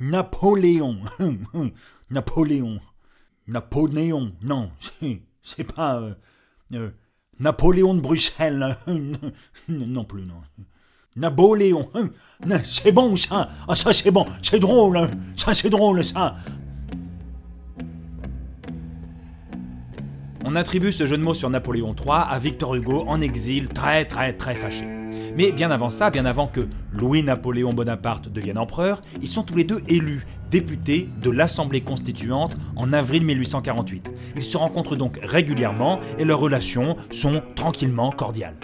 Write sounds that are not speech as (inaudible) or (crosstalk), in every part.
Napoléon. (laughs) Napoléon. Napoléon. Non, c'est- pas. euh, euh, Napoléon de Bruxelles. (laughs) non plus, non. Napoléon. (laughs) C'est bon, ça. Ah, ça, c'est bon. C'est drôle. Ça, c'est drôle, ça. On attribue ce jeu de mots sur Napoléon III à Victor Hugo en exil, très très très fâché. Mais bien avant ça, bien avant que Louis-Napoléon Bonaparte devienne empereur, ils sont tous les deux élus députés de l'Assemblée constituante en avril 1848. Ils se rencontrent donc régulièrement et leurs relations sont tranquillement cordiales.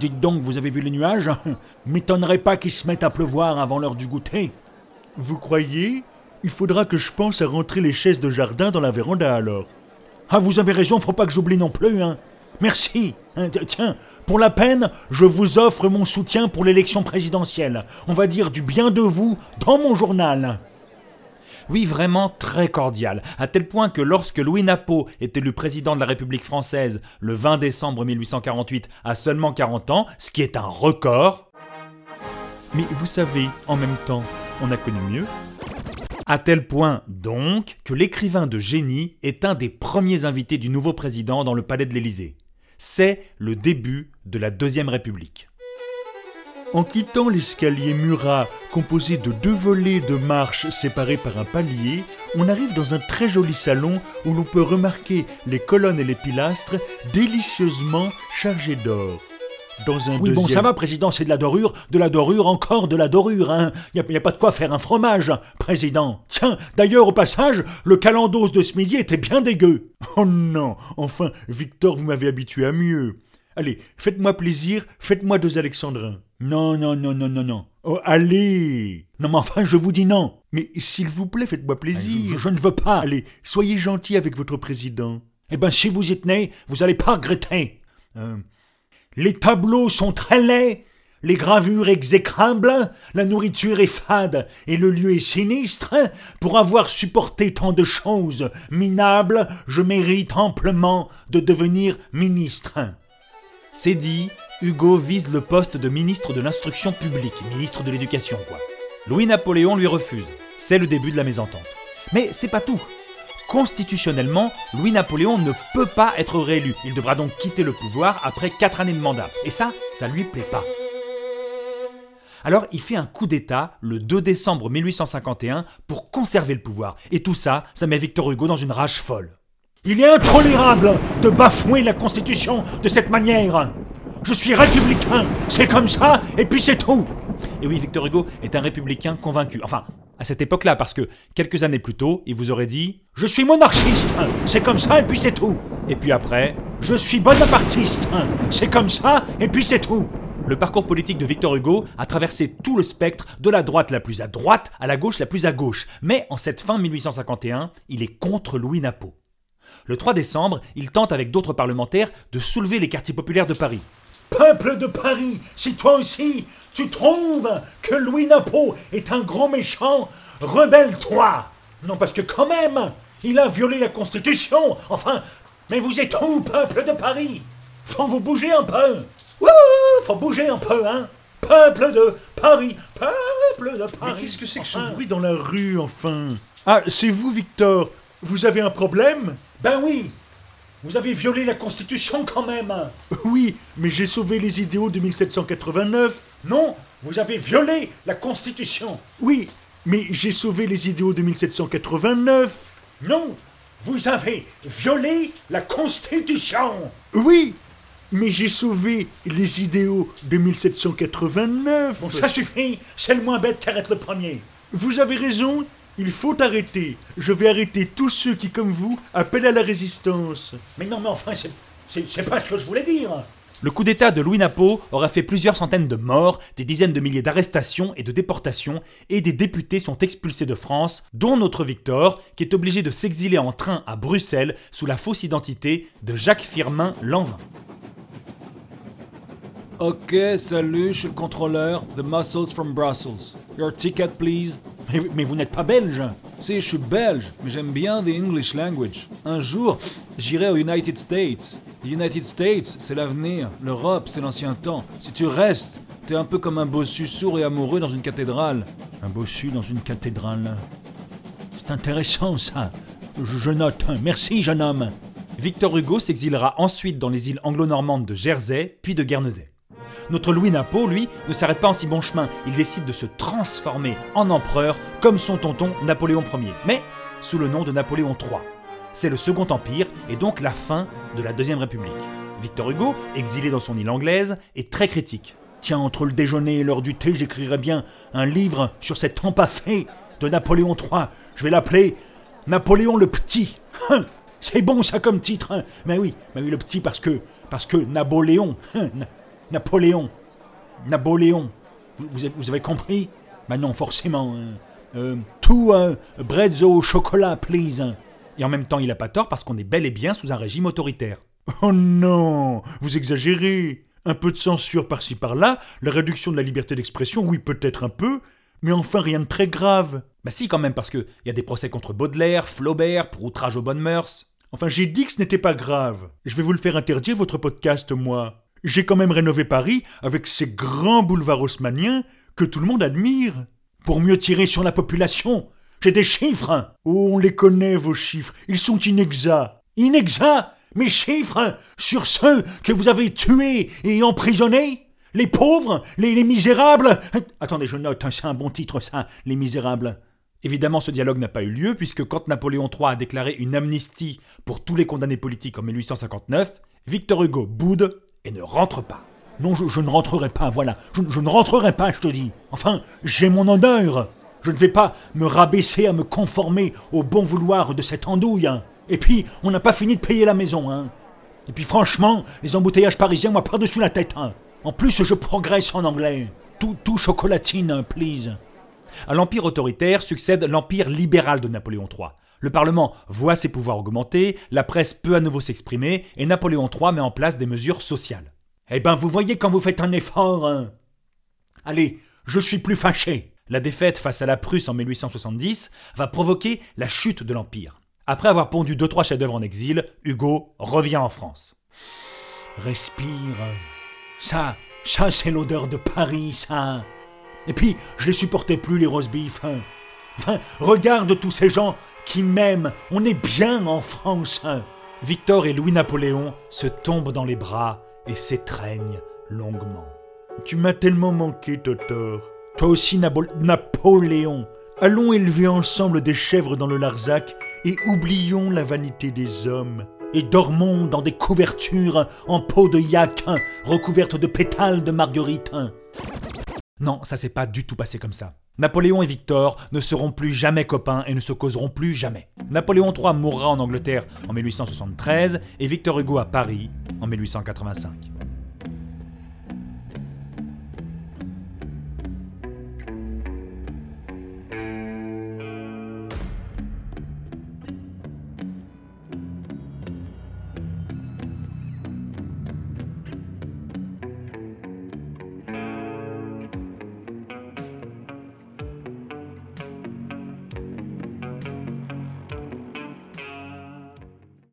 Dites donc, vous avez vu les nuages? (laughs) M'étonnerait pas qu'ils se mettent à pleuvoir avant l'heure du goûter. Vous croyez? Il faudra que je pense à rentrer les chaises de jardin dans la véranda alors. Ah, vous avez raison, faut pas que j'oublie non plus, hein. Merci. Hein, Tiens, pour la peine, je vous offre mon soutien pour l'élection présidentielle. On va dire du bien de vous dans mon journal. Oui, vraiment très cordial, à tel point que lorsque Louis Napo est élu président de la République française le 20 décembre 1848 à seulement 40 ans, ce qui est un record, Mais vous savez, en même temps, on a connu mieux. À tel point donc que l'écrivain de génie est un des premiers invités du nouveau président dans le palais de l'Élysée. C'est le début de la Deuxième République. En quittant l'escalier Murat, composé de deux volets de marches séparés par un palier, on arrive dans un très joli salon où l'on peut remarquer les colonnes et les pilastres délicieusement chargés d'or. Dans un Oui, bon, ça va, président, c'est de la dorure, de la dorure, encore de la dorure, hein. Y a, pas de quoi faire un fromage, président. Tiens, d'ailleurs, au passage, le calendos de ce midi était bien dégueu. (laughs) Oh non, enfin, Victor, vous m'avez habitué à mieux. Allez, faites-moi plaisir, faites-moi deux alexandrins. Non, non, non, non, non, non. Oh, allez Non, mais enfin, je vous dis non. Mais s'il vous plaît, faites-moi plaisir. Je, je ne veux pas. Allez, soyez gentil avec votre président. Eh ben, si vous y tenez, vous allez pas regretter. Euh, les tableaux sont très laids, les gravures exécrables, la nourriture est fade et le lieu est sinistre. Pour avoir supporté tant de choses minables, je mérite amplement de devenir ministre. C'est dit, Hugo vise le poste de ministre de l'instruction publique, ministre de l'éducation quoi. Louis-Napoléon lui refuse. C'est le début de la mésentente. Mais c'est pas tout. Constitutionnellement, Louis-Napoléon ne peut pas être réélu. Il devra donc quitter le pouvoir après 4 années de mandat. Et ça, ça lui plaît pas. Alors il fait un coup d'État le 2 décembre 1851 pour conserver le pouvoir. Et tout ça, ça met Victor Hugo dans une rage folle. Il est intolérable de bafouer la Constitution de cette manière. Je suis républicain, c'est comme ça, et puis c'est tout. Et oui, Victor Hugo est un républicain convaincu. Enfin, à cette époque-là, parce que quelques années plus tôt, il vous aurait dit Je suis monarchiste, c'est comme ça, et puis c'est tout. Et puis après, Je suis bonapartiste, c'est comme ça, et puis c'est tout. le parcours politique de Victor Hugo a traversé tout le spectre, de la droite la plus à droite à la gauche la plus à gauche. Mais en cette fin 1851, il est contre Louis Napo. Le 3 décembre, il tente avec d'autres parlementaires de soulever les quartiers populaires de Paris. Peuple de Paris, si toi aussi tu trouves que Louis Napo est un gros méchant, rebelle-toi. Non, parce que quand même, il a violé la Constitution. Enfin, mais vous êtes où, peuple de Paris? Faut vous bouger un peu. Wouh, faut bouger un peu, hein. Peuple de Paris, peuple de Mais Paris. qu'est-ce que c'est que Enfin, ce bruit dans la rue, enfin? Ah, c'est vous, Victor Vous avez un problème? Ben oui, vous avez violé la Constitution quand même. Oui, mais j'ai sauvé les idéaux de 1789. Non, vous avez violé la Constitution. Oui, mais j'ai sauvé les idéaux de 1789. Non, vous avez violé la Constitution. Oui, mais j'ai sauvé les idéaux de 1789. Bon, ça suffit, c'est le moins bête qu'arrête le premier. Vous avez raison, il faut arrêter. Je vais arrêter tous ceux qui, comme vous, appellent à la résistance. Mais non, mais enfin, c'est pas ce que je voulais dire. Le coup d'État de Louis Napo aura fait plusieurs centaines de morts, des dizaines de milliers d'arrestations et de déportations, et des députés sont expulsés de France, dont notre Victor, qui est obligé de s'exiler en train à Bruxelles sous la fausse identité de Jacques Firmin Lanvin. Ok, salut, je suis le contrôleur. The Muscles from Brussels. Your ticket, please. Mais, vous n'êtes pas belge. Si, je suis belge, mais j'aime bien the English language. Un jour, j'irai aux United States. The United States, c'est l'avenir. L'Europe, c'est l'ancien temps. Si tu restes, T'es un peu comme un bossu sourd et amoureux dans une cathédrale. Un bossu dans une cathédrale. C'est intéressant ça. Je, je note. Merci, jeune homme. Victor Hugo s'exilera ensuite dans les îles anglo-normandes de Jersey puis de Guernesey. Notre Louis Napo, lui, ne s'arrête pas en si bon chemin. Il décide de se transformer en empereur comme son tonton Napoléon Ier, mais sous le nom de Napoléon III. C'est le Second Empire et donc la fin de la Deuxième République. Victor Hugo, exilé dans son île anglaise, est très critique. Tiens, entre le déjeuner et l'heure du thé, j'écrirai bien un livre sur cet empaffé de Napoléon III. Je vais l'appeler Napoléon le Petit. Hein, c'est bon ça comme titre. hein. Mais oui, mais oui, le petit parce que parce que Napoléon, hein, Napoléon, Napoléon. Vous, avez, compris? Ben non, forcément. hein. Euh, tout euh, breads au chocolat, please. hein. Et en même temps, il a pas tort parce qu'on est bel et bien sous un régime autoritaire. Oh non, vous exagérez. Un peu de censure par-ci par-là, la réduction de la liberté d'expression, oui peut-être un peu, mais enfin rien de très grave. Bah si quand même, parce qu'il y a des procès contre Baudelaire, Flaubert, pour outrage aux bonnes mœurs. Enfin j'ai dit que ce n'était pas grave. Je vais vous le faire interdire votre podcast, moi. J'ai quand même rénové Paris avec ces grands boulevards haussmanniens que tout le monde admire. Pour mieux tirer sur la population, j'ai des chiffres. Oh, on les connaît, vos chiffres. Ils sont inexacts. Inexacts Mes chiffres sur ceux que vous avez tués et emprisonnés Les pauvres Les, les misérables Attendez, je note, hein, c'est un bon titre ça, Les misérables. Évidemment, ce dialogue n'a pas eu lieu, puisque quand Napoléon III a déclaré une amnistie pour tous les condamnés politiques en 1859, Victor Hugo boude et ne rentre pas. Non, je, ne rentrerai pas, voilà. Je, je ne rentrerai pas, je te dis. Enfin, j'ai mon honneur. Je ne vais pas me rabaisser à me conformer au bon vouloir de cette andouille. hein. Et puis, on n'a pas fini de payer la maison, hein. Et puis, franchement, les embouteillages parisiens, moi, par-dessus la tête, hein. En plus, je progresse en anglais. Tout, tout chocolatine, please. À l'empire autoritaire succède l'empire libéral de Napoléon III. Le Parlement voit ses pouvoirs augmenter, la presse peut à nouveau s'exprimer, et Napoléon III met en place des mesures sociales. Eh ben, vous voyez quand vous faites un effort, hein. Allez, je suis plus fâché. La défaite face à la Prusse en 1870 va provoquer la chute de l'Empire. Après avoir pondu deux trois chefs-d'œuvre en exil, Hugo revient en France. Respire. Ça, ça, c'est l'odeur de Paris, ça. Et puis, je les supportais plus, les roast beef. hein. Regarde tous ces gens qui m'aiment. On est bien en France. hein. Victor et Louis-Napoléon se tombent dans les bras et s'étreignent longuement. Tu m'as tellement manqué, Totor. Toi aussi, Napoléon. Allons élever ensemble des chèvres dans le Larzac et oublions la vanité des hommes. Et dormons dans des couvertures en peau de yak, hein, recouvertes de pétales de marguerite. hein. Non, ça s'est pas du tout passé comme ça. Napoléon et Victor ne seront plus jamais copains et ne se causeront plus jamais. Napoléon III mourra en Angleterre en 1873 et Victor Hugo à Paris en 1885.